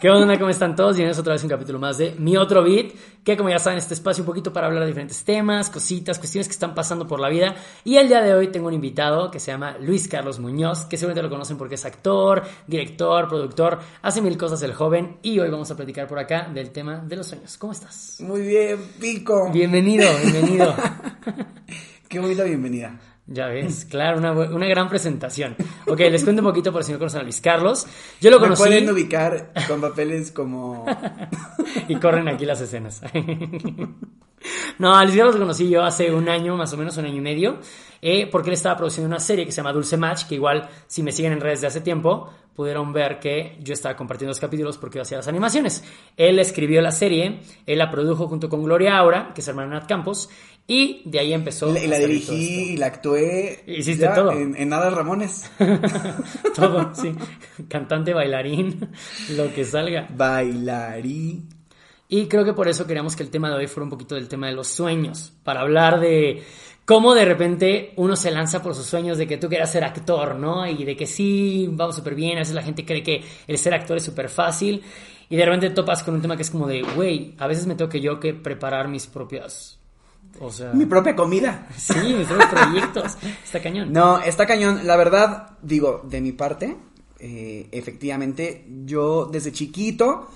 ¿Qué onda? ¿Cómo están todos? Bienvenidos otra vez a un capítulo más de Mi Otro Beat, que como ya saben, este espacio un poquito para hablar de diferentes temas, cositas, cuestiones que están pasando por la vida. Y el día de hoy tengo un invitado que se llama Luis Carlos Muñoz, que seguramente lo conocen porque es actor, director, productor, hace mil cosas el joven. Y hoy vamos a platicar por acá del tema de los sueños. ¿Cómo estás? Muy bien, Pico. Bienvenido, bienvenido. Qué bonita bienvenida. Ya ves, claro, una, una gran presentación. Ok, les cuento un poquito por si no conocen a Luis Carlos. Yo lo Me conocí pueden ubicar con papeles como... y corren aquí las escenas. no, a Luis lo conocí yo hace un año, más o menos un año y medio, eh, porque él estaba produciendo una serie que se llama Dulce Match, que igual, si me siguen en redes de hace tiempo, pudieron ver que yo estaba compartiendo los capítulos porque yo hacía las animaciones. Él escribió la serie, él la produjo junto con Gloria Aura, que es hermana de Nat Campos, y de ahí empezó. Y la a salir todo dirigí y la actué. Hiciste ya todo. En, en Nada Ramones. Todo, sí. Cantante, bailarín, lo que salga. Bailarí. Y creo que por eso queríamos que el tema de hoy fuera un poquito del tema de los sueños, para hablar de cómo de repente uno se lanza por sus sueños de que tú quieras ser actor, ¿no? Y de que sí, vamos súper bien, a veces la gente cree que el ser actor es súper fácil y de repente topas con un tema que es como de, güey, a veces me tengo que yo que preparar mis propias... O sea... Mi propia comida. Sí, mis propios proyectos. Está cañón. No, está cañón. La verdad, digo, de mi parte, eh, efectivamente, yo desde chiquito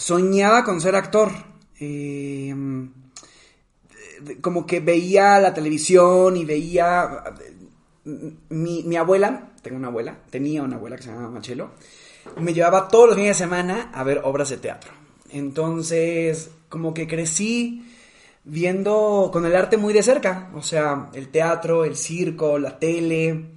soñaba con ser actor. Eh, como que veía la televisión y veía... Mi, mi abuela, tengo una abuela, tenía una abuela que se llamaba Machelo, me llevaba todos los fines de semana a ver obras de teatro. Entonces, como que crecí viendo con el arte muy de cerca, o sea, el teatro, el circo, la tele,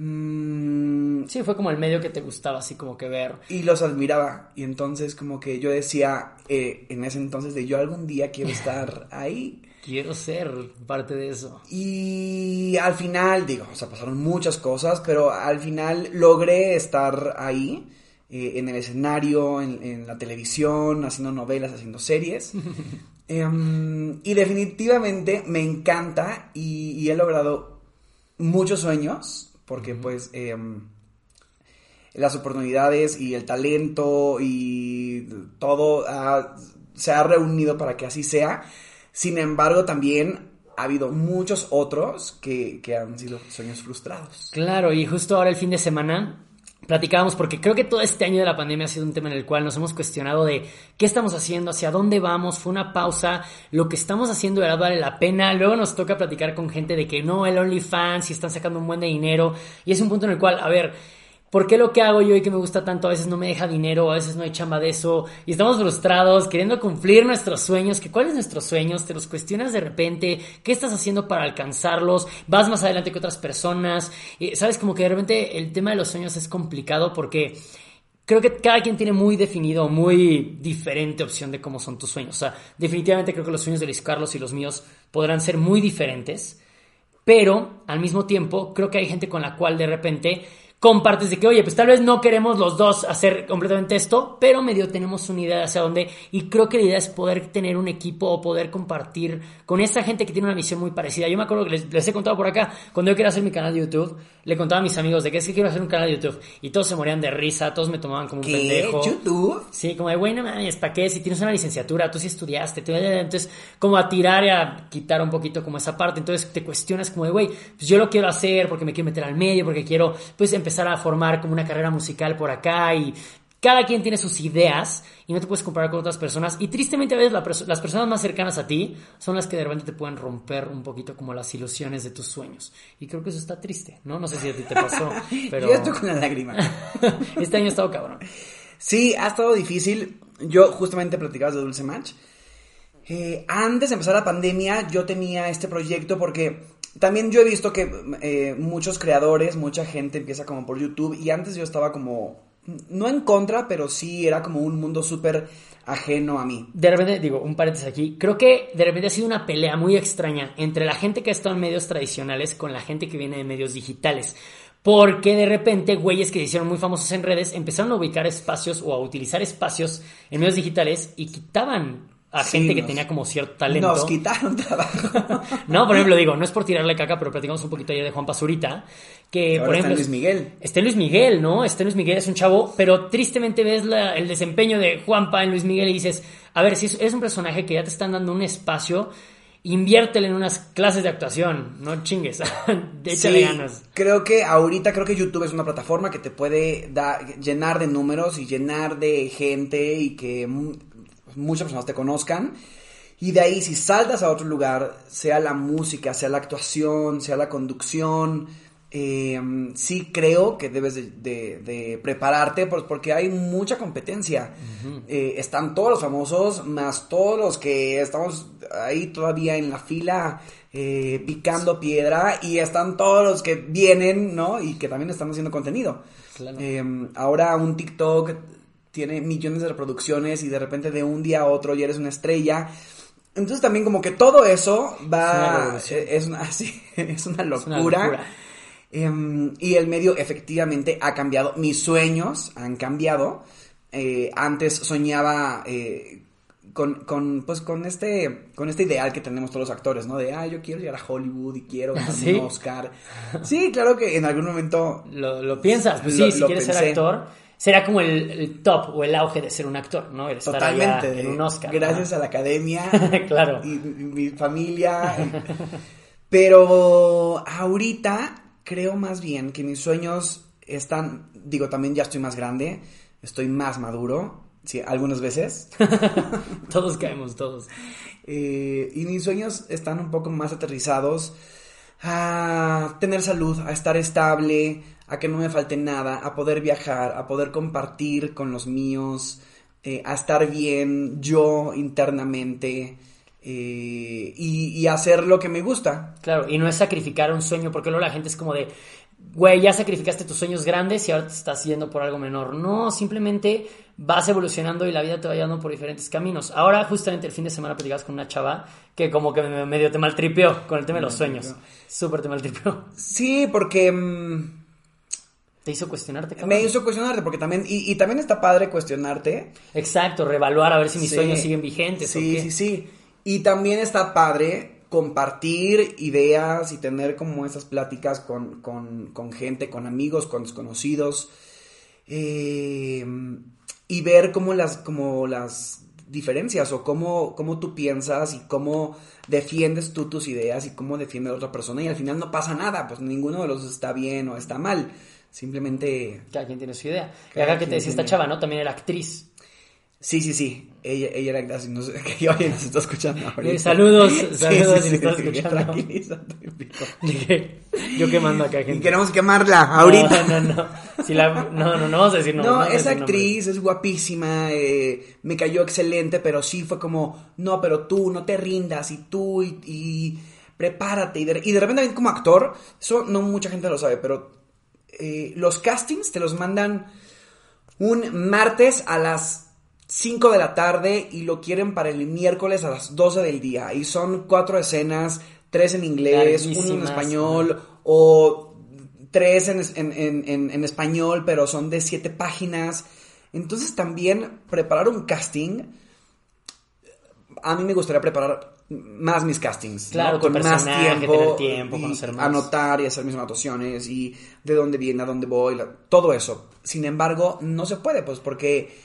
mm, Sí, fue como el medio que te gustaba, así como que ver. y los admiraba. Y entonces como que yo decía eh, en ese entonces de yo algún día quiero estar ahí. Quiero ser parte de eso. Y al final, digo, o sea, pasaron muchas cosas, pero al final logré estar ahí, eh, en el escenario, en, en la televisión, haciendo novelas, haciendo series. Em, y definitivamente me encanta y, y he logrado muchos sueños, porque pues em, las oportunidades y el talento y todo se ha reunido para que así sea. Sin embargo, también ha habido muchos otros que, que han sido sueños frustrados. Claro, y justo ahora el fin de semana platicábamos, porque creo que todo este año de la pandemia ha sido un tema en el cual nos hemos cuestionado de qué estamos haciendo, hacia dónde vamos, fue una pausa, lo que estamos haciendo era vale la pena, luego nos toca platicar con gente de que no, el OnlyFans y están sacando un buen de dinero, y es un punto en el cual, a ver, ¿Por qué lo que hago yo y que me gusta tanto a veces no me deja dinero, a veces no hay chamba de eso? Y estamos frustrados, queriendo cumplir nuestros sueños. que ¿Cuáles nuestros sueños? Te los cuestionas de repente. ¿Qué estás haciendo para alcanzarlos? ¿Vas más adelante que otras personas? Y, ¿Sabes? Como que de repente el tema de los sueños es complicado porque creo que cada quien tiene muy definido, muy diferente opción de cómo son tus sueños. O sea, definitivamente creo que los sueños de Luis Carlos y los míos podrán ser muy diferentes. Pero al mismo tiempo, creo que hay gente con la cual de repente compartes de que, oye, pues tal vez no queremos los dos hacer completamente esto, pero medio tenemos una idea de hacia dónde. Y creo que la idea es poder tener un equipo o poder compartir con esta gente que tiene una visión muy parecida. Yo me acuerdo que les, les he contado por acá, cuando yo quería hacer mi canal de YouTube, le contaba a mis amigos de que es que quiero hacer un canal de YouTube. Y todos se morían de risa, todos me tomaban como un ¿Qué? pendejo. ¿YouTube? Sí, como de, güey, no mames, ¿para qué? Si tienes una licenciatura, tú sí estudiaste. tú- Entonces, como a tirar y a quitar un poquito como esa parte. Entonces, te cuestionas como de, güey, pues yo lo quiero hacer porque me quiero meter al medio, porque quiero, pues, empezar a formar como una carrera musical por acá y... Cada quien tiene sus ideas y no te puedes comparar con otras personas. Y tristemente a veces la perso- las personas más cercanas a ti son las que de repente te pueden romper un poquito como las ilusiones de tus sueños. Y creo que eso está triste, ¿no? No sé si a ti te pasó, pero Yo estoy con la lágrima. este año ha estado cabrón. Sí, ha estado difícil. Yo justamente platicabas de Dulce Match. Eh, antes de empezar la pandemia, yo tenía este proyecto porque también yo he visto que eh, muchos creadores, mucha gente empieza como por YouTube y antes yo estaba como, no en contra, pero sí era como un mundo súper ajeno a mí. de repente, digo, un paréntesis aquí, creo que de repente ha sido una pelea muy extraña entre la gente que ha estado en medios tradicionales con la gente que viene de medios digitales. Porque de repente, güeyes que se hicieron muy famosos en redes empezaron a ubicar espacios o a utilizar espacios en medios digitales y quitaban a Sí, gente que nos- tenía como cierto talento. Nos quitaron trabajo. No, por ejemplo, digo, no es por tirarle caca, pero platicamos un poquito ayer de Juan Pazurita, que Ahora por está ejemplo... Luis Miguel. Está en Luis Miguel, ¿no? Está en Luis Miguel, es un chavo, pero tristemente ves la- el desempeño de Juanpa en Luis Miguel y dices, a ver, si es, es un personaje que ya te están dando un espacio, inviértele en unas clases de actuación, no chingues, échale Sí, ganas. Creo que ahorita creo que YouTube es una plataforma que te puede da- llenar de números y llenar de gente y que mu- muchas personas te conozcan. Y de ahí, si saltas a otro lugar, sea la música, sea la actuación, sea la conducción, eh, sí creo que debes de, de- de prepararte por- porque hay mucha competencia. Eh, están todos los famosos, más todos los que estamos ahí todavía en la fila eh, picando piedra y están todos los que vienen, ¿no? Y que también están haciendo contenido. Claro. Ahora un TikTok tiene millones de reproducciones y de repente de un día a otro ya eres una estrella. Entonces también como que todo eso va... Es una, sí, es una Es locura. una locura. Em, y el medio efectivamente ha cambiado. Mis sueños han cambiado. Eh, antes soñaba eh, con, con, pues, con, este, con este ideal que tenemos todos los actores, ¿no? De, ah, yo quiero llegar a Hollywood y quiero ganar ¿Sí? un Oscar. Sí, claro que en algún momento... Lo, lo piensas, pues Lo- sí, si lo quieres ser actor, será como el, el top o el auge de ser un actor, ¿no? El estar allá Totalmente. en un Oscar. Gracias a la academia. Claro. Y, y mi familia. Pero ahorita creo más bien que mis sueños están. Digo, también ya estoy más grande. Estoy más maduro. Sí, algunas veces. Todos caemos, todos. Eh, y mis sueños están un poco más aterrizados a tener salud, a estar estable, a que no me falte nada, a poder viajar, a poder compartir con los míos, eh, a estar bien yo internamente eh, y, y hacer lo que me gusta. Claro, y no es sacrificar un sueño, porque luego la gente es como de, güey, ya sacrificaste tus sueños grandes y ahora te estás yendo por algo menor. No, simplemente vas evolucionando y la vida te va llevando por diferentes caminos. Ahora, justamente el fin de semana platicabas con una chava que como que me- medio te maltripeó con el tema de los sueños. Súper te maltripeó. Sí, porque... mm, Te hizo cuestionarte, cabrón. me hizo cuestionarte, porque también, y, y también está padre cuestionarte, Exacto, reevaluar a ver si mis Sí. sueños siguen vigentes o Sí, qué. sí, sí. Y también está padre compartir ideas y tener como esas pláticas con, con- con gente, con amigos, con desconocidos. eh, y ver cómo las, como las diferencias o cómo, cómo tú piensas y cómo defiendes tú tus ideas y cómo defiende la otra persona y al final no pasa nada, pues ninguno de los está bien o está mal. Simplemente Cada quien tiene su idea. Y acá que te decía esta chava, ¿no? También era actriz. Sí, sí, sí. Ella, ella era gracias. No sé, que oye, nos está escuchando ahorita. Eh, saludos, Sí, saludos sí, si sí, estás sí, escuchando. yo quemando acá, gente. Y queremos quemarla ahorita. No, no, no. Si la, no, no, no vamos a decir No, a es actriz, es guapísima, eh, me cayó excelente, pero sí fue como, no, pero tú no te rindas y tú y, y prepárate. Y de, y de repente como actor, eso no mucha gente lo sabe, pero eh, los castings te los mandan un martes a las 5 de la tarde y lo quieren para el miércoles a las 12 del día. Y son cuatro escenas, tres en inglés, uno en español o tres en- en- en- en español, pero son de siete páginas. Entonces también preparar un casting, a mí me gustaría preparar más mis castings, ¿no? Claro, tu con más tiempo, tener tiempo, y conocer más. anotar y hacer mis anotaciones y de dónde viene, a dónde voy, la- todo eso. Sin embargo, no se puede, pues porque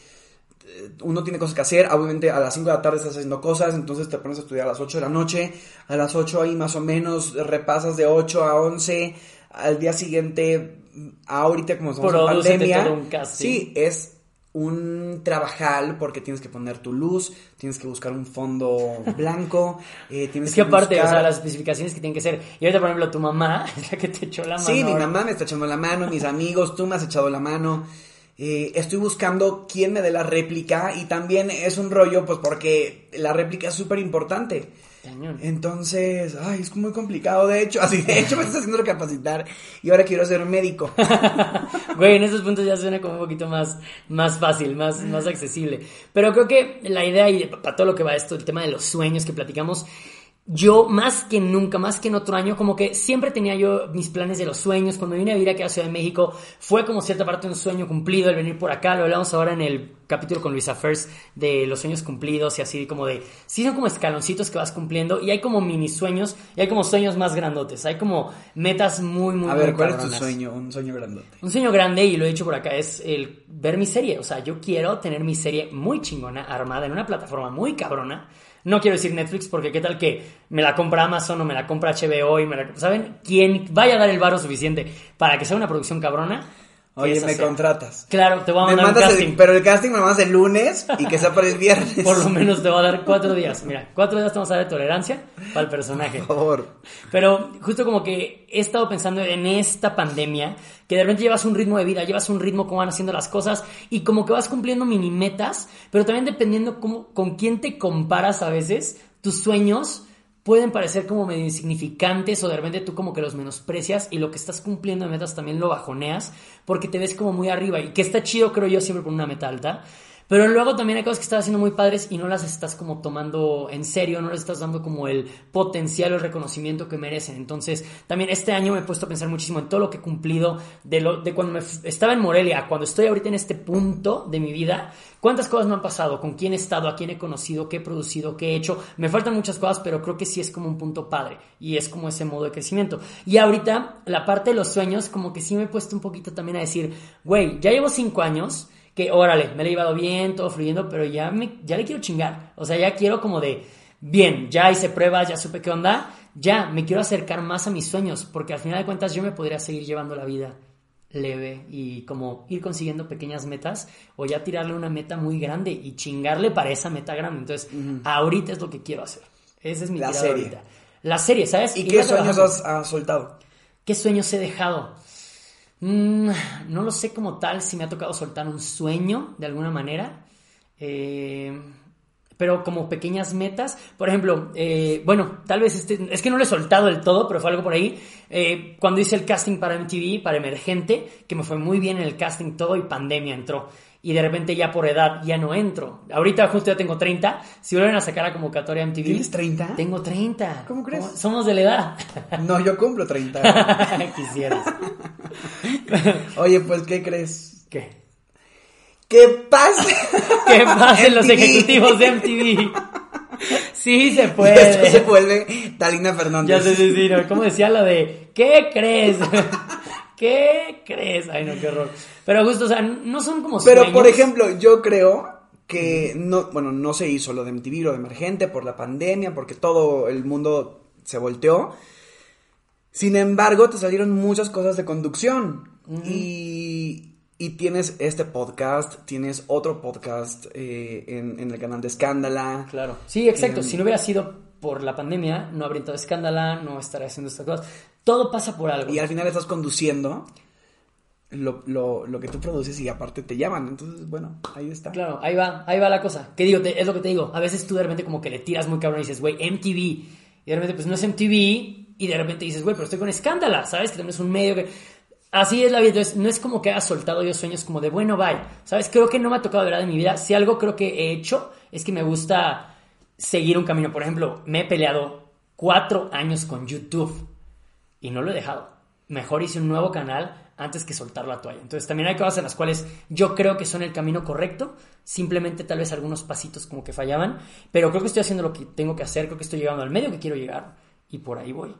eh, uno tiene cosas que hacer, obviamente a las 5 de la tarde estás haciendo cosas, entonces te pones a estudiar a las 8 de la noche, a las 8 ahí más o menos repasas de 8 a 11, al día siguiente, ahorita como estamos en pandemia, todo un casting. sí, es un trabajal porque tienes que poner tu luz, tienes que buscar un fondo blanco, eh, tienes Es que aparte, buscar- o sea, las especificaciones que tienen que ser. Y ahorita, por ejemplo, tu mamá es la que te echó la mano. Sí, mi mamá me está echando la mano, mis amigos, tú me has echado la mano. Eh, estoy buscando quién me dé la réplica y también es un rollo, pues porque la réplica es súper importante. Entonces, ay, es muy complicado, de hecho. Así, de hecho, me estás haciendo recapacitar y ahora quiero ser médico. Güey, en esos puntos ya suena como un poquito más, más fácil, más, más accesible. Pero creo que la idea y para todo lo que va esto, el tema de los sueños que platicamos, yo más que nunca, más que en otro año, como que siempre tenía yo mis planes de los sueños. Cuando vine a vivir aquí a Ciudad de México, fue como cierta parte de un sueño cumplido el venir por acá. Lo hablamos ahora en el capítulo con Luisa First de los sueños cumplidos y así como de, sí son como escaloncitos que vas cumpliendo y hay como mini sueños y hay como sueños más grandotes. Hay como metas muy, muy, A ver, muy ¿cuál es tu sueño? Un sueño grandote. Un sueño grande, y lo he dicho por acá, es el ver mi serie. O sea, yo quiero tener mi serie muy chingona, armada en una plataforma muy cabrona. No quiero decir Netflix porque qué tal que me la compra Amazon o me la compra HBO y me la... ¿Saben? Quien vaya a dar el varo suficiente para que sea una producción cabrona. Oye, me sea. contratas. Claro, te voy a Me mandar un mandas el- casting. pero el casting me lo mandas el lunes y que sea para el viernes. Por lo menos te va a dar cuatro días. Mira, cuatro días te vamos a dar de tolerancia para el personaje. Por favor. Pero justo como que he estado pensando en esta pandemia, que de repente llevas un ritmo de vida, llevas un ritmo cómo van haciendo las cosas y como que vas cumpliendo mini metas, pero también dependiendo cómo, con quién te comparas a veces, tus sueños pueden parecer como medio insignificantes o de repente tú como que los menosprecias y lo que estás cumpliendo de metas también lo bajoneas porque te ves como muy arriba y que está chido creo yo siempre por una meta alta. Pero luego también hay cosas que estás haciendo muy padres y no las estás como tomando en serio, no les estás dando como el potencial o el reconocimiento que merecen. Entonces, también este año me he puesto a pensar muchísimo en todo lo que he cumplido, de, lo, de cuando me estaba en Morelia, cuando estoy ahorita en este punto de mi vida, cuántas cosas me han pasado, con quién he estado, a quién he conocido, qué he producido, qué he hecho. Me faltan muchas cosas, pero creo que sí es como un punto padre y es como ese modo de crecimiento. Y ahorita, la parte de los sueños, como que sí me he puesto un poquito también a decir, güey, ya llevo cinco años que órale, me lo he llevado bien, todo fluyendo, pero ya, me, ya le quiero chingar. O sea, ya quiero como de, bien, ya hice pruebas, ya supe qué onda, ya me quiero acercar más a mis sueños, porque al final de cuentas yo me podría seguir llevando la vida leve y como ir consiguiendo pequeñas metas o ya tirarle una meta muy grande y chingarle para esa meta grande. Entonces, ahorita es lo que quiero hacer. Ese es mi La tirada serie. ahorita. La serie, ¿sabes? ¿Y qué sueños has soltado? ¿Qué sueños he dejado? Mm, no lo sé como tal, si me ha tocado soltar un sueño de alguna manera. Eh, pero como pequeñas metas. Por ejemplo, eh, bueno, tal vez este, es que no lo he soltado del todo, pero fue algo por ahí. Eh, cuando hice el casting para MTV, para Emergente, que me fue muy bien en el casting todo y pandemia entró. Y de repente ya por edad ya no entro. Ahorita justo ya tengo 30. Si vuelven a sacar a convocatoria MTV. ¿Tienes 30? Tengo 30. ¿Cómo crees? Somos de la edad. No, yo cumplo 30. Quisieras. Oye, pues, ¿qué crees? ¿Qué? ¿Qué pasa? ¿Qué pasen los MTV. ejecutivos de MTV? Sí se Y esto puede. se vuelve Talina Fernández. Ya sé, sí, sí, no, ¿cómo decía lo de ¿qué crees? ¿Qué crees? Ay, no, qué horror. Pero justo, o sea, no son como Pero, sueños. por ejemplo, yo creo que no, bueno, no se hizo lo de MTV, lo de Emergente por la pandemia, porque todo el mundo se volteó. Sin embargo, te salieron muchas cosas de conducción. y, y tienes este podcast, tienes otro podcast eh, en, en el canal de Escándala. Claro. Sí, exacto. Eh, si no hubiera sido por la pandemia, no habría entrado escándala, no estaría haciendo estas cosas. Todo pasa por algo. Y al final estás conduciendo lo, lo, lo que tú produces y aparte te llaman. Entonces, bueno, ahí está. Claro, ahí va, ahí va la cosa. Que digo, Te- es lo que te digo. A veces tú de repente como que le tiras muy cabrón y dices, güey, MTV. Y de repente, pues no es MTV. Y de repente dices, güey, pero estoy con escándala, ¿sabes? Que también es un medio que. Así es la vida. Entonces, no es como que haya soltado yo sueños como de, bueno, bye. ¿Sabes? Creo que no me ha tocado de verdad en mi vida. Si algo creo que he hecho es que me gusta seguir un camino. Por ejemplo, me he peleado cuatro años con YouTube y no lo he dejado. Mejor hice un nuevo canal antes que soltar la toalla. Entonces también hay cosas en las cuales yo creo que son el camino correcto, simplemente tal vez algunos pasitos como que fallaban, pero creo que estoy haciendo lo que tengo que hacer, creo que estoy llegando al medio que quiero llegar y por ahí voy.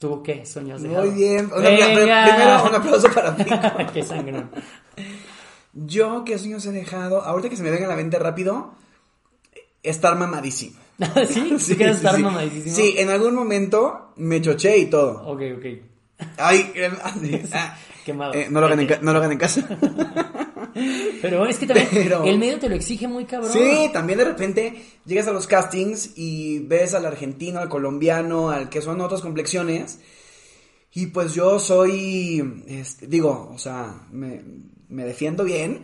¿Tú qué sueños Muy bien. Primero, un aplauso para ti. qué sangrón. Yo, ¿qué sueños he dejado? Ahorita que se me venga a la mente rápido, estar mamadísimo. ¿Sí? ¿Sí quieres estar mamadísimo? Sí, en algún momento me choché y todo. Ok, ok. Ay, eh, ah, Quemado. eh, no, lo hagan en no lo hagan en casa. Pero es que también Pero- el medio te lo exige muy cabrón. Sí, también de repente llegas a los castings y ves al argentino, al colombiano, al que son otras complexiones. Y pues yo soy, este, digo, o sea, me, me defiendo bien,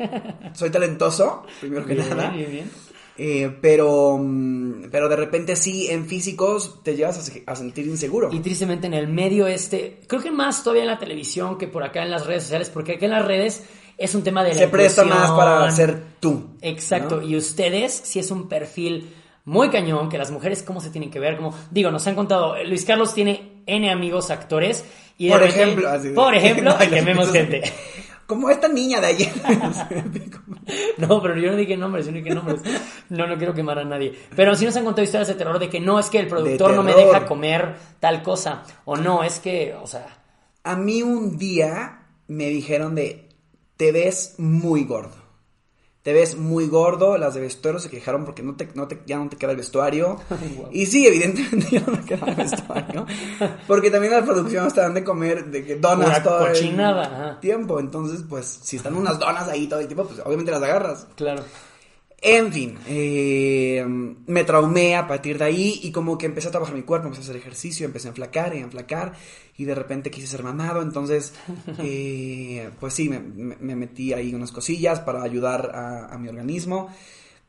soy talentoso, primero que Bien, nada. bien, bien. Eh, pero, mm, pero de repente sí, en físicos te llevas a, se- a sentir inseguro. Y tristemente en el medio este, creo que más todavía en la televisión que por acá en las redes sociales, porque acá en las redes es un tema de la Se presta más para ser tú. Exacto, ¿no? y ustedes, si es un perfil muy cañón, que las mujeres cómo se tienen que ver, como, digo, nos han contado, Luis Carlos tiene N amigos actores y Por repente- ejemplo, así por ejemplo, quememos gente. Como esta niña de ayer. No, pero yo no dije nombres, yo no dije nombres. No, no quiero quemar a nadie. Pero sí nos han contado historias de terror de que no, es que el productor no me deja comer tal cosa. O no, es que, o sea, A mí un día me dijeron de, te ves muy gordo. Te ves muy gordo, las de vestuario se quejaron porque no te, no te- ya no te queda el vestuario. Y sí, evidentemente ya no me queda el vestuario. Porque también la producción nos dan de comer de que donas Pura todo cochinada, el tiempo. Entonces, pues, si están unas donas ahí todo el tiempo, pues obviamente las agarras. claro. En fin, eh, me traumé a partir de ahí y como que empecé a trabajar mi cuerpo, empecé a hacer ejercicio, empecé a enflacar y a enflacar y de repente quise ser mamado, entonces eh, pues sí, me, me- me metí ahí unas cosillas para ayudar a, a mi organismo.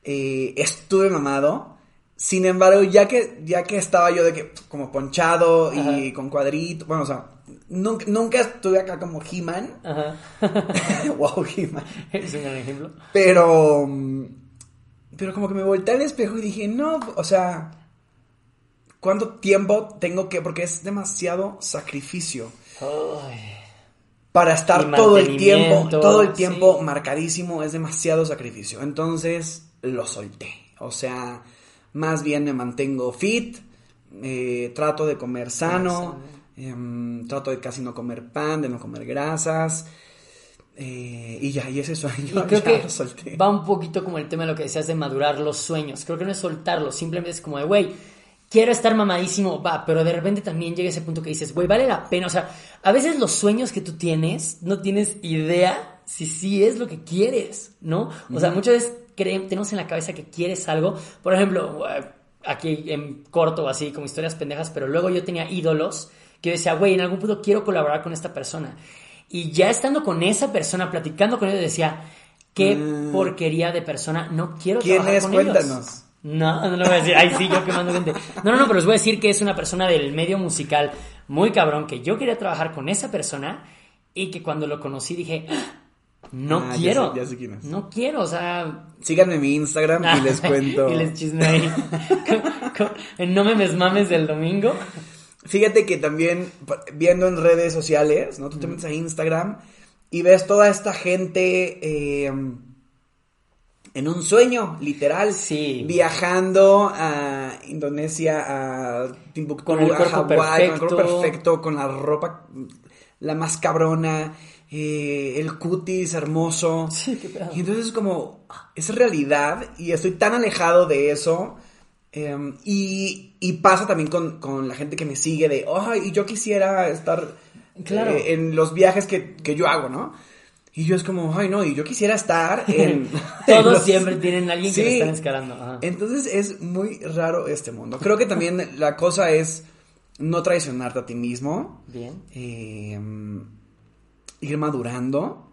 Eh, estuve mamado, sin embargo, ya que, ya que estaba yo de que como ponchado y con cuadrito, bueno, o sea, nunca, nunca estuve acá como He-Man. Ajá. wow, He-Man. Es un gran ejemplo. Pero. Pero como que me volteé al espejo y dije, no, o sea. ¿Cuánto tiempo tengo que.? Porque es demasiado sacrificio. Ay. Para Y estar todo el tiempo, todo el tiempo sí. marcadísimo, es demasiado sacrificio. Entonces lo solté. O sea, más bien me mantengo fit, eh, trato de comer sano, em, trato de casi no comer pan, de no comer grasas. Eh, y ya, y ese sueño Y creo ya que lo solté. va un poquito como el tema de lo que decías de madurar los sueños. Creo que no es soltarlos, simplemente es como de, güey, quiero estar mamadísimo, va, pero de repente también llega ese punto que dices, güey, vale la pena. O sea, a veces los sueños que tú tienes, no tienes idea si sí es lo que quieres, ¿no? O sea, muchas veces creemos, tenemos en la cabeza que quieres algo. Por ejemplo, eh, aquí en corto así, como historias pendejas, pero luego yo tenía ídolos que decía, güey, en algún punto quiero colaborar con esta persona. Y ya estando con esa persona, platicando con ellos, decía, qué Mm. porquería de persona, no quiero ¿Quién trabajar es? con Cuéntanos. ellos. No, no lo voy a decir. Ay, sí, yo quemando gente. No, no, no, pero les voy a decir que es una persona del medio musical muy cabrón, que yo quería trabajar con esa persona y que cuando lo conocí dije, "Ah, no Ah, ya quiero. sé- ya sé quién es. No quiero, o sea. Síganme en mi Instagram y les cuento. y les chisme ahí. No me mames del domingo. Fíjate que también viendo en redes sociales, ¿no? Tú te metes a Instagram y ves toda esta gente eh, en un sueño, literal. Sí. Viajando a Indonesia, a Timbuktu, Con el a Hawái, con el cuerpo perfecto. perfecto, con la ropa la más cabrona, eh, el cutis hermoso. Sí, qué pedo. Y entonces es como, es realidad y estoy tan alejado de eso. Eh, y, y pasa también con, con la gente que me sigue de, ay, y yo quisiera estar Claro. eh, en los viajes que, que yo hago, ¿no? Y yo es como, ay, no, y yo quisiera estar en... en Todos los- siempre tienen a alguien que le están escalando. Ajá. Entonces es muy raro este mundo. Creo que también la cosa es no traicionarte a ti mismo. Bien. eh, ir madurando.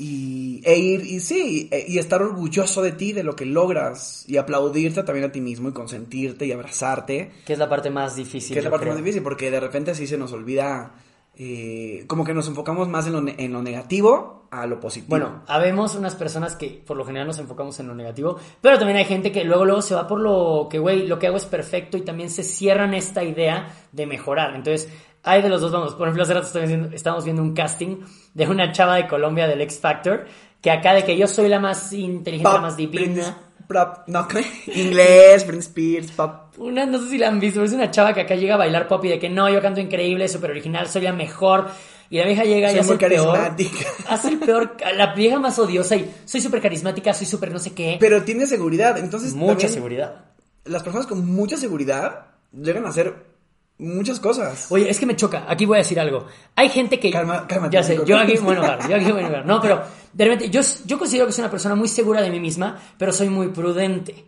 Y, e ir, y sí, e- y estar orgulloso de ti, de lo que logras, y aplaudirte también a ti mismo, y consentirte y abrazarte, Que es la parte más difícil. que es la parte creo. más difícil, porque de repente sí se nos olvida, eh, como que nos enfocamos más en lo, en lo negativo a lo positivo. Bueno, habemos unas personas que por lo general nos enfocamos en lo negativo, pero también hay gente que luego luego se va por lo que, güey, lo que hago es perfecto y también se cierran esta idea de mejorar. Entonces, hay de los dos vamos. Por ejemplo, hace rato estábamos viendo, un casting de una chava de Colombia del X Factor, que acá de que yo soy la más inteligente, la más divina. pop- no, inglés, Prince Spears, pop. Una, no sé si la han visto, pero es una chava que acá llega a bailar pop y de que no, yo canto increíble, súper original, soy la mejor. Y la vieja llega y hace muy el peor. carismática. Hace el peor, la vieja más odiosa y soy súper carismática, soy súper no sé qué. Pero tiene seguridad, entonces Mucha seguridad. las personas con mucha seguridad llegan a hacer muchas cosas. Oye, es que me choca. Aquí voy a decir algo. Hay gente que. Calma- cálmate, Ya sé, yo aquí voy a enojar. Yo aquí voy a enojar. No, pero de repente, yo, yo considero que soy una persona muy segura de mí misma, pero soy muy prudente.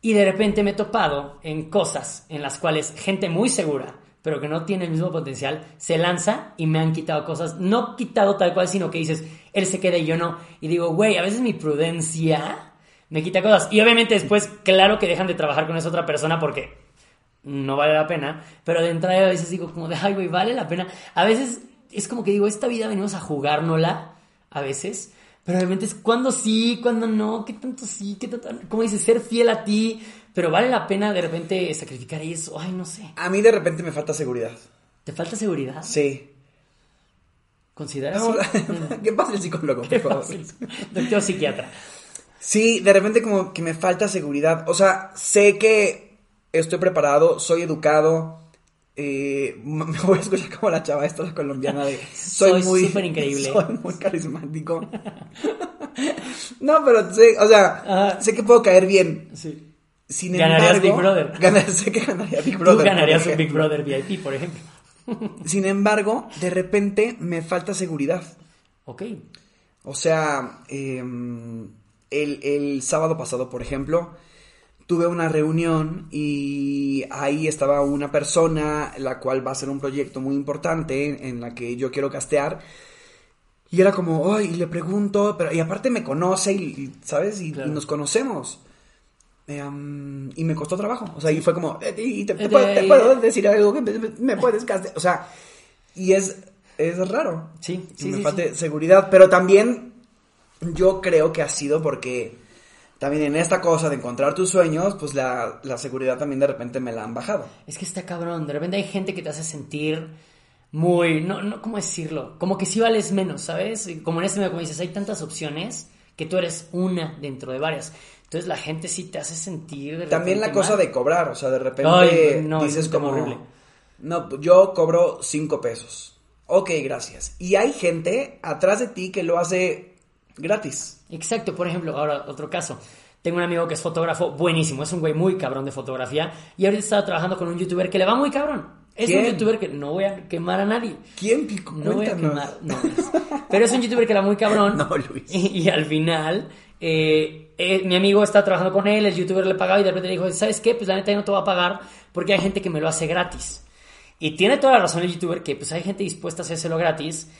Y de repente me he topado en cosas en las cuales gente muy segura, pero que no tiene el mismo potencial, se lanza y me han quitado cosas. No quitado tal cual, sino que dices, él se queda y yo no. Y digo, güey, a veces mi prudencia me quita cosas. Y obviamente después, claro que dejan de trabajar con esa otra persona porque no vale la pena, pero de entrada a veces digo como de, ay, güey, vale la pena. A veces es como que digo, esta vida venimos a jugárnosla, a veces, pero realmente es cuando sí, cuando no, qué tanto sí, qué tanto... Como dices, ser fiel a ti, Pero vale la pena de repente sacrificar eso. Ay, no sé. A mí de repente me falta seguridad. ¿Te falta seguridad? Sí. ¿Consideras? No? ¿Qué pasa el psicólogo, por favor? Doctor psiquiatra. Sí, de repente como que me falta seguridad. O sea, sé que estoy preparado, soy educado. eh, me voy a escuchar como la chava esta, la colombiana de... Soy muy súper increíble. Soy muy carismático. no, pero sé, o sea, Ajá. sé que puedo caer bien. Sí. Sin Ganarías embargo, Big Brother. ganar- sé que ganaría Big Brother. Tú ganarías un Big. Brother VIP, por ejemplo. Sin embargo, de repente me falta seguridad. Ok. O sea, eh, el, el sábado pasado, por ejemplo, tuve una reunión y ahí estaba una persona, la cual va a ser un proyecto muy importante en la que yo quiero castear. Y era como, ay, y le pregunto, pero y aparte me conoce, y, y, ¿sabes? Y, Claro. y nos conocemos. Um, y me costó trabajo. O sea, y fue como, eh, y te, te puedo, te puedo decir algo que me, me puedes castear. O sea, y es, es raro Sí, sí, me sí, falte sí. seguridad, pero también yo creo que ha sido porque también en esta cosa de encontrar tus sueños, pues la, la seguridad también de repente me la han bajado. Es que está cabrón. De repente hay gente que te hace sentir muy. No, no, ¿cómo decirlo? Como que sí vales menos, ¿sabes? Como en este medio, como dices, hay tantas opciones que tú eres una dentro de varias. Entonces la gente sí te hace sentir. de También la cosa mal. de cobrar, o sea, de repente Ay, no, es dices como, horrible. no, pues, yo cobro cinco pesos. Ok, gracias. Y hay gente atrás de ti que lo hace gratis. Exacto, por ejemplo, ahora otro caso. Tengo un amigo que es fotógrafo buenísimo, es un güey muy cabrón de fotografía y ahorita estaba trabajando con un youtuber que le va muy cabrón. Es ¿Quién? un youtuber que no voy a quemar a nadie. ¿Quién pico? No voy a quemar, no. Pero es un youtuber que era muy cabrón. No, Luis. Y, y al final, eh, eh, mi amigo está trabajando con él, el youtuber le pagaba y de repente le dijo, ¿sabes qué? Pues la neta yo no te voy a pagar porque hay gente que me lo hace gratis. Y tiene toda la razón el youtuber que pues hay gente dispuesta a hacérselo gratis,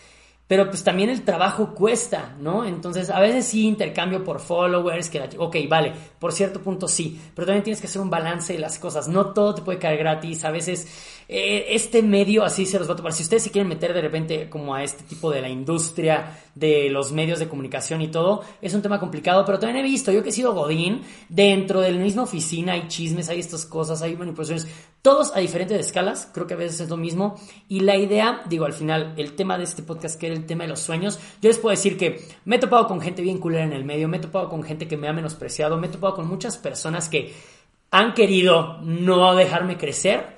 pero pues también el trabajo cuesta, ¿no? Entonces a veces sí intercambio por followers, que ok, vale, por cierto punto sí, pero también tienes que hacer un balance de las cosas, no todo te puede caer gratis, a veces eh, este medio así se los va a tomar. Si ustedes se quieren meter de repente como a este tipo de la industria de los medios de comunicación y todo, es un tema complicado, pero también he visto, yo que he sido Godín, dentro de la misma oficina hay chismes, hay estas cosas, hay manipulaciones, todos a diferentes escalas, creo que a veces es lo mismo, y la idea, digo, al final, el tema de este podcast, que era el tema de los sueños, yo les puedo decir que me he topado con gente bien culera en el medio, me he topado con gente que me ha menospreciado, me he topado con muchas personas que han querido no dejarme crecer,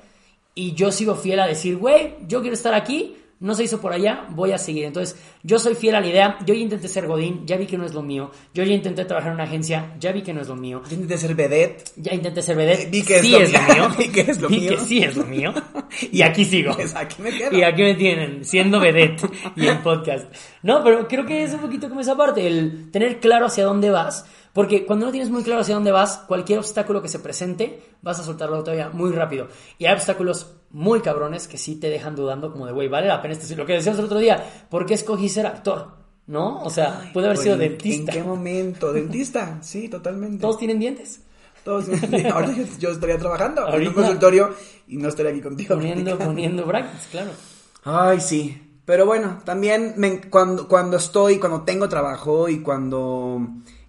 y yo sigo fiel a decir, güey, yo quiero estar aquí, no se hizo por allá, voy a seguir. Entonces, yo soy fiel a la idea, yo ya intenté ser Godín, ya vi que no es lo mío, yo ya intenté trabajar en una agencia, ya vi que no es lo mío, Tienes de ser vedette. ya intenté ser vedette, Vi que sí es lo mío. mío, Vi que es lo vi mío. que sí es lo mío, y aquí sigo. Pues aquí me quedo. Y aquí me tienen, siendo vedette y en podcast. No, pero creo que es un poquito como esa parte, el tener claro hacia dónde vas. Porque cuando no tienes muy claro hacia dónde vas, cualquier obstáculo que se presente, vas a soltarlo todavía muy rápido. Y hay obstáculos muy cabrones que sí te dejan dudando, como de, güey, vale la pena este. Lo que decíamos el otro día, ¿por qué escogí ser actor? ¿No? O sea, puede haber Pues, sido ¿en- dentista. ¿En qué momento? Dentista, sí, totalmente. Todos tienen dientes. Todos. Ahora yo, yo estaría trabajando en un consultorio y no estaría aquí contigo. Poniendo, poniendo brackets, claro. Ay, sí. Pero bueno, también me- cuando, cuando estoy, cuando tengo trabajo y cuando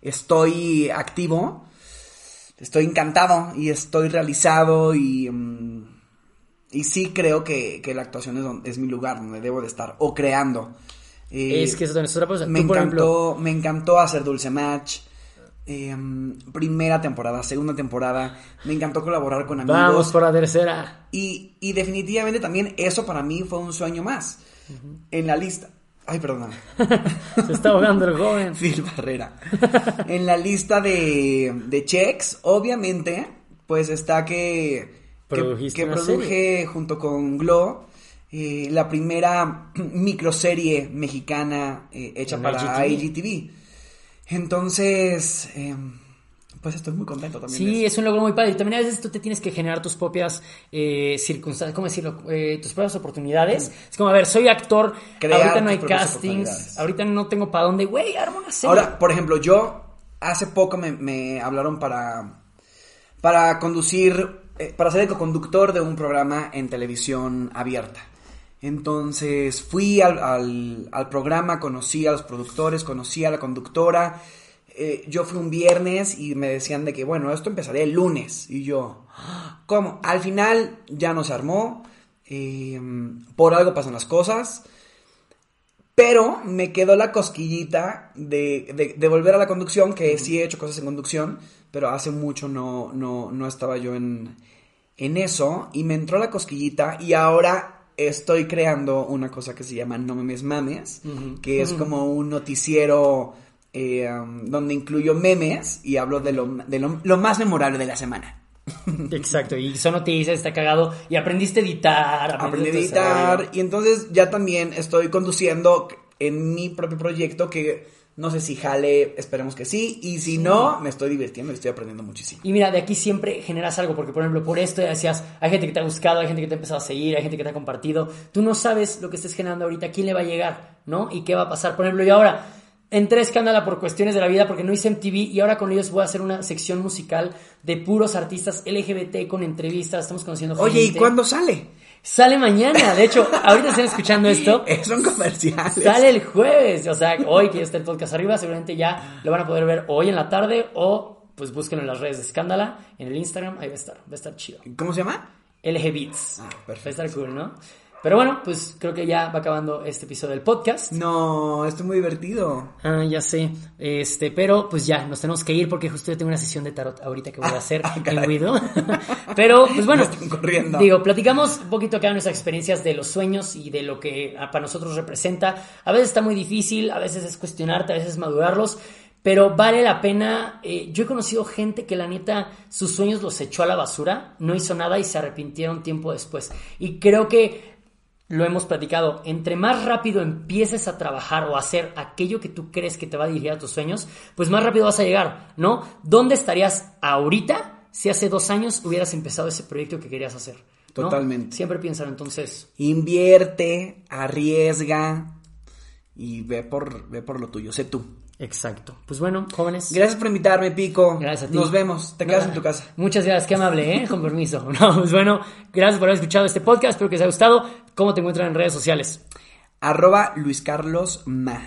estoy activo, estoy encantado y estoy realizado y, mm, y sí creo que, que la actuación es, donde- es mi lugar donde debo de estar o creando. Eh, es que eso también es otra cosa. me por ejemplo, encantó, me encantó hacer Dulce Match. eh, primera temporada, segunda temporada. Me encantó colaborar con amigos. vamos por la tercera. Y, y definitivamente también eso para mí fue un sueño más. En la lista. Ay, perdón. Se está ahogando el joven. Phil Barrera. En la lista de, de checks, obviamente, pues está que, que, Produjiste que produje junto con Glo eh, la primera microserie mexicana eh, hecha En para IGTV. IGTV. Entonces, eh, pues estoy muy contento también. Sí, es un logro muy padre. Y también a veces tú te tienes que generar tus propias eh, circunstancias, ¿cómo decirlo? Eh, tus propias oportunidades. Es como, a ver, soy actor, Crear ahorita no hay castings, ahorita no tengo para dónde, güey, arma una serie. Ahora, por ejemplo, yo hace poco me, me hablaron para, para conducir, eh, para ser el coconductor de un programa en televisión abierta. Entonces fui al, al, programa, conocí a los productores, conocí a la conductora. eh, yo fui un viernes y me decían de que, bueno, esto empezaría el lunes. Y yo, ¿cómo? Al final ya no se armó. eh, por algo pasan las cosas. Pero me quedó la cosquillita de, de- de volver a la conducción, que sí he hecho cosas en conducción, pero hace mucho no, no, no estaba yo en, en eso. Y me entró la cosquillita y ahora estoy creando una cosa que se llama No Memes Mames, que es como un noticiero eh, um, donde incluyo memes y hablo de, lo, de lo, lo más memorable de la semana. Exacto, y son noticias, está cagado. Y aprendiste a editar, Aprendí a editar y entonces ya también estoy conduciendo en mi propio proyecto que no sé si jale, esperemos que sí, y si no, me estoy divirtiendo y estoy aprendiendo muchísimo. Y mira, de aquí siempre generas algo, porque por ejemplo, por esto ya decías, hay gente que te ha buscado, hay gente que te ha empezado a seguir, hay gente que te ha compartido. Tú no sabes lo que estés generando ahorita, quién le va a llegar, ¿no? Y qué va a pasar. Por ejemplo, yo ahora entré a Escándala por cuestiones de la vida, porque no hice MTV, y ahora con ellos voy a hacer una sección musical de puros artistas LGBT con entrevistas, estamos conociendo gente. Oye, ¿y cuándo sale? Sale mañana, de hecho, ahorita están escuchando esto. Eh, Son comerciales. Sale el jueves, o sea, hoy que ya está el podcast arriba, seguramente ya lo van a poder ver hoy en la tarde o pues búsquenlo en las redes de Escándala, en el Instagram, ahí va a estar, va a estar chido. ¿Cómo se llama? LG Beats. Ah, Va a perfecto. estar cool, ¿no? Pero bueno, pues creo que ya va acabando este episodio del podcast. No, estoy muy divertido. Ah, ya sé. Este, pero pues ya, nos tenemos que ir porque justo yo tengo una sesión de tarot ahorita que voy a hacer ah, en caray. Widow. pero, pues bueno. Corriendo. Digo, platicamos un poquito acá de nuestras experiencias de los sueños y de lo que ah, para nosotros representa. A veces está muy difícil, a veces es cuestionarte, a veces es madurarlos. Pero vale la pena. eh, yo he conocido gente que la neta sus sueños los echó a la basura, no hizo nada y se arrepintieron tiempo después. Y creo que lo hemos platicado, entre más rápido empieces a trabajar o a hacer aquello que tú crees que te va a dirigir a tus sueños, pues más rápido vas a llegar, ¿no? ¿Dónde estarías ahorita si hace dos años hubieras empezado ese proyecto que querías hacer? ¿no? Totalmente. Siempre piensan entonces. Invierte, arriesga y ve por, ve por lo tuyo, sé tú. Exacto. Pues bueno, jóvenes. Gracias por invitarme, Pico. Gracias a ti. Nos vemos. Te quedas en tu casa. Muchas gracias, qué amable, ¿eh? Con permiso. No, pues bueno, gracias por haber escuchado este podcast, espero que les haya gustado. ¿Cómo te encuentran en redes sociales? Arroba Luis Carlos Ma.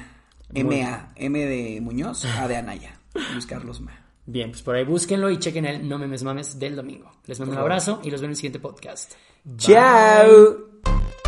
M-A. M de Muñoz, A de Anaya. Luis Carlos Ma. Bien, pues por ahí búsquenlo y chequen el No Memes Mames del domingo. Les mando un abrazo y los veo en el siguiente podcast. Bye. Chao.